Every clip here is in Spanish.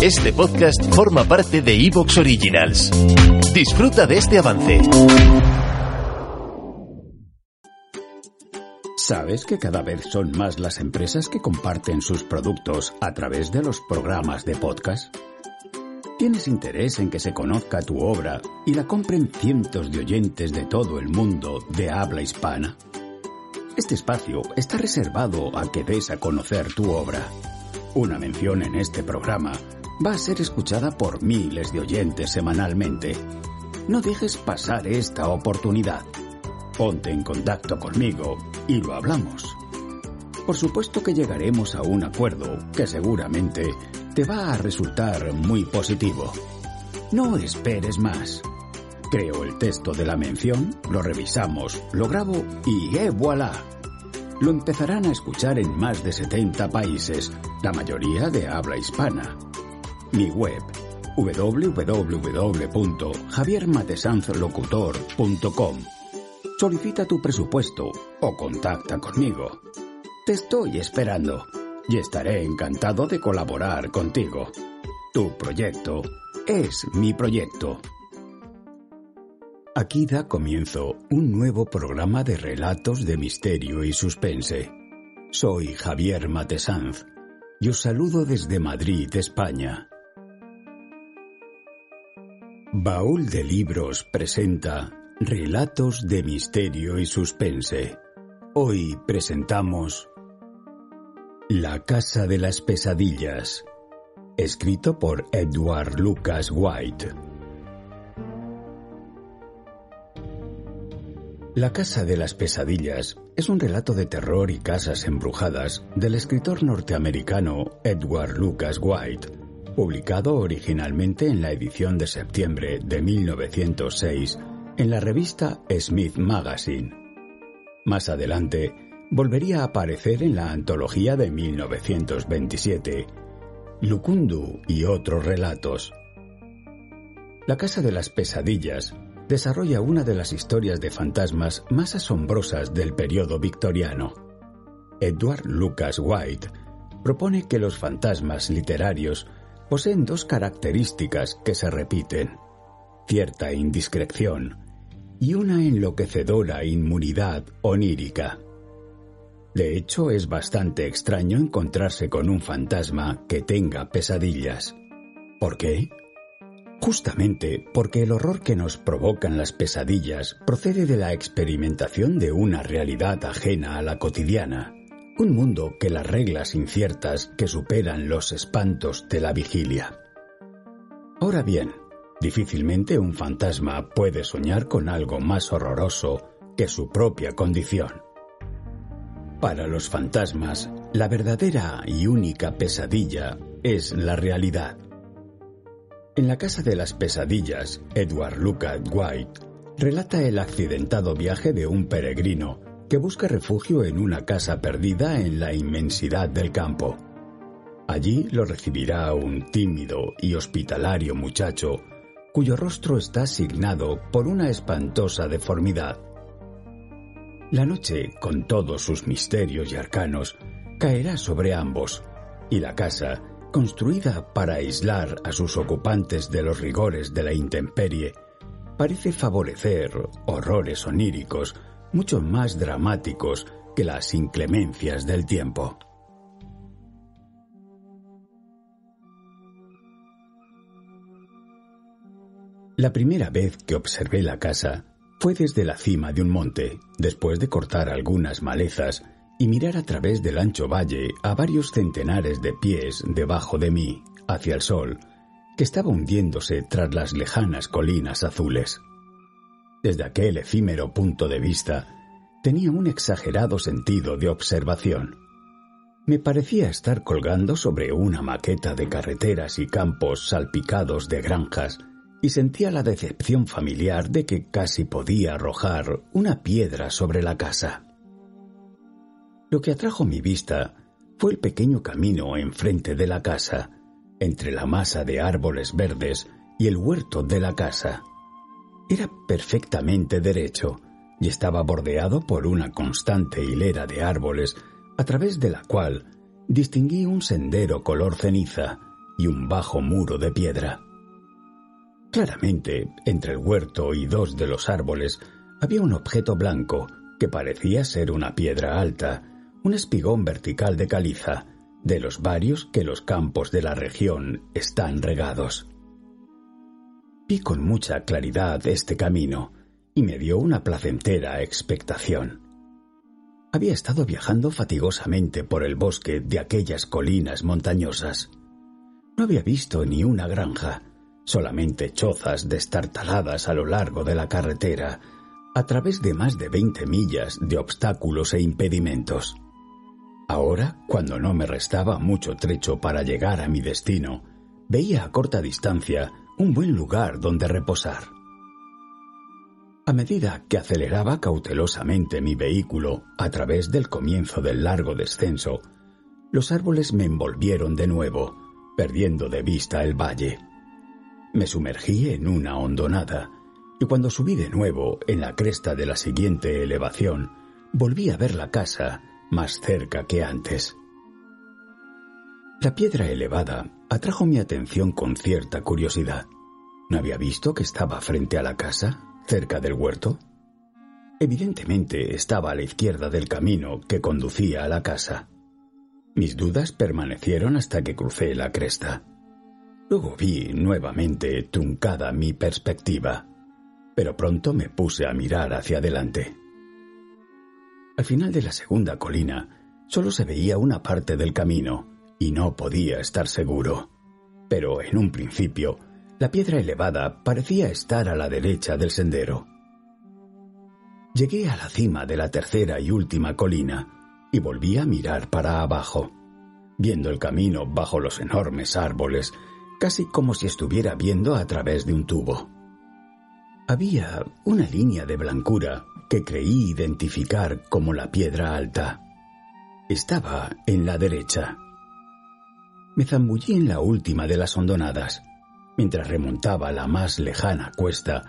Este podcast forma parte de Evox Originals. Disfruta de este avance. ¿Sabes que cada vez son más las empresas que comparten sus productos a través de los programas de podcast? ¿Tienes interés en que se conozca tu obra y la compren cientos de oyentes de todo el mundo de habla hispana? Este espacio está reservado a que des a conocer tu obra. Una mención en este programa va a ser escuchada por miles de oyentes semanalmente. No dejes pasar esta oportunidad. Ponte en contacto conmigo y lo hablamos. Por supuesto que llegaremos a un acuerdo que seguramente te va a resultar muy positivo. No esperes más. Creo el texto de la mención, lo revisamos, lo grabo y ¡eh, voilà! Lo empezarán a escuchar en más de 70 países, la mayoría de habla hispana. Mi web www.javiermatesanzlocutor.com Solicita tu presupuesto o contacta conmigo. Te estoy esperando y estaré encantado de colaborar contigo. Tu proyecto es mi proyecto. Aquí da comienzo un nuevo programa de relatos de misterio y suspense. Soy Javier Matesanz y os saludo desde Madrid, España. Baúl de Libros presenta Relatos de Misterio y Suspense. Hoy presentamos La Casa de las Pesadillas, escrito por Edward Lucas White. La Casa de las Pesadillas es un relato de terror y casas embrujadas del escritor norteamericano Edward Lucas White, publicado originalmente en la edición de septiembre de 1906 en la revista Smith Magazine. Más adelante, volvería a aparecer en la antología de 1927, Lukundu y otros relatos. La Casa de las Pesadillas desarrolla una de las historias de fantasmas más asombrosas del periodo victoriano. Edward Lucas White propone que los fantasmas literarios poseen dos características que se repiten, cierta indiscreción y una enloquecedora inmunidad onírica. De hecho, es bastante extraño encontrarse con un fantasma que tenga pesadillas. ¿Por qué? Justamente porque el horror que nos provocan las pesadillas procede de la experimentación de una realidad ajena a la cotidiana, un mundo que las reglas inciertas que superan los espantos de la vigilia. Ahora bien, difícilmente un fantasma puede soñar con algo más horroroso que su propia condición. Para los fantasmas, la verdadera y única pesadilla es la realidad. En la Casa de las Pesadillas, Edward Lucas White relata el accidentado viaje de un peregrino que busca refugio en una casa perdida en la inmensidad del campo. Allí lo recibirá un tímido y hospitalario muchacho cuyo rostro está asignado por una espantosa deformidad. La noche, con todos sus misterios y arcanos, caerá sobre ambos, y la casa construida para aislar a sus ocupantes de los rigores de la intemperie, parece favorecer horrores oníricos mucho más dramáticos que las inclemencias del tiempo. La primera vez que observé la casa fue desde la cima de un monte, después de cortar algunas malezas y mirar a través del ancho valle a varios centenares de pies debajo de mí, hacia el sol, que estaba hundiéndose tras las lejanas colinas azules. Desde aquel efímero punto de vista, tenía un exagerado sentido de observación. Me parecía estar colgando sobre una maqueta de carreteras y campos salpicados de granjas y sentía la decepción familiar de que casi podía arrojar una piedra sobre la casa. Lo que atrajo mi vista fue el pequeño camino enfrente de la casa, entre la masa de árboles verdes y el huerto de la casa. Era perfectamente derecho y estaba bordeado por una constante hilera de árboles a través de la cual distinguí un sendero color ceniza y un bajo muro de piedra. Claramente, entre el huerto y dos de los árboles había un objeto blanco que parecía ser una piedra alta, un espigón vertical de caliza, de los varios que los campos de la región están regados. Vi con mucha claridad este camino y me dio una placentera expectación. Había estado viajando fatigosamente por el bosque de aquellas colinas montañosas. No había visto ni una granja, solamente chozas destartaladas a lo largo de la carretera, a través de más de veinte millas de obstáculos e impedimentos. Ahora, cuando no me restaba mucho trecho para llegar a mi destino, veía a corta distancia un buen lugar donde reposar. A medida que aceleraba cautelosamente mi vehículo a través del comienzo del largo descenso, los árboles me envolvieron de nuevo, perdiendo de vista el valle. Me sumergí en una hondonada, y cuando subí de nuevo en la cresta de la siguiente elevación, volví a ver la casa más cerca que antes. La piedra elevada atrajo mi atención con cierta curiosidad. ¿No había visto que estaba frente a la casa, cerca del huerto? Evidentemente estaba a la izquierda del camino que conducía a la casa. Mis dudas permanecieron hasta que crucé la cresta. Luego vi nuevamente truncada mi perspectiva, pero pronto me puse a mirar hacia adelante. Al final de la segunda colina solo se veía una parte del camino y no podía estar seguro. Pero en un principio, la piedra elevada parecía estar a la derecha del sendero. Llegué a la cima de la tercera y última colina y volví a mirar para abajo, viendo el camino bajo los enormes árboles casi como si estuviera viendo a través de un tubo. Había una línea de blancura que creí identificar como la piedra alta. Estaba en la derecha. Me zambullí en la última de las hondonadas. Mientras remontaba la más lejana cuesta,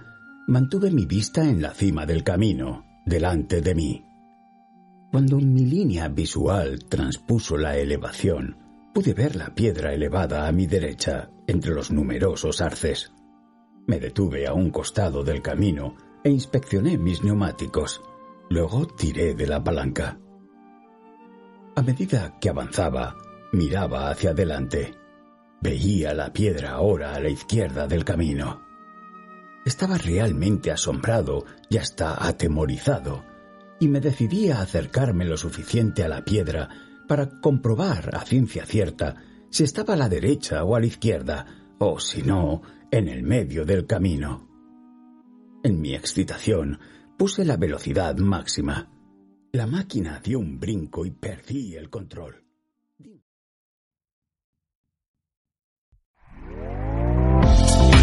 mantuve mi vista en la cima del camino, delante de mí. Cuando mi línea visual transpuso la elevación, pude ver la piedra elevada a mi derecha entre los numerosos arces. Me detuve a un costado del camino e inspeccioné mis neumáticos. Luego tiré de la palanca. A medida que avanzaba, miraba hacia adelante. Veía la piedra ahora a la izquierda del camino. Estaba realmente asombrado y hasta atemorizado, y me decidí a acercarme lo suficiente a la piedra para comprobar a ciencia cierta si estaba a la derecha o a la izquierda, o si no, en el medio del camino. En mi excitación puse la velocidad máxima. La máquina dio un brinco y perdí el control.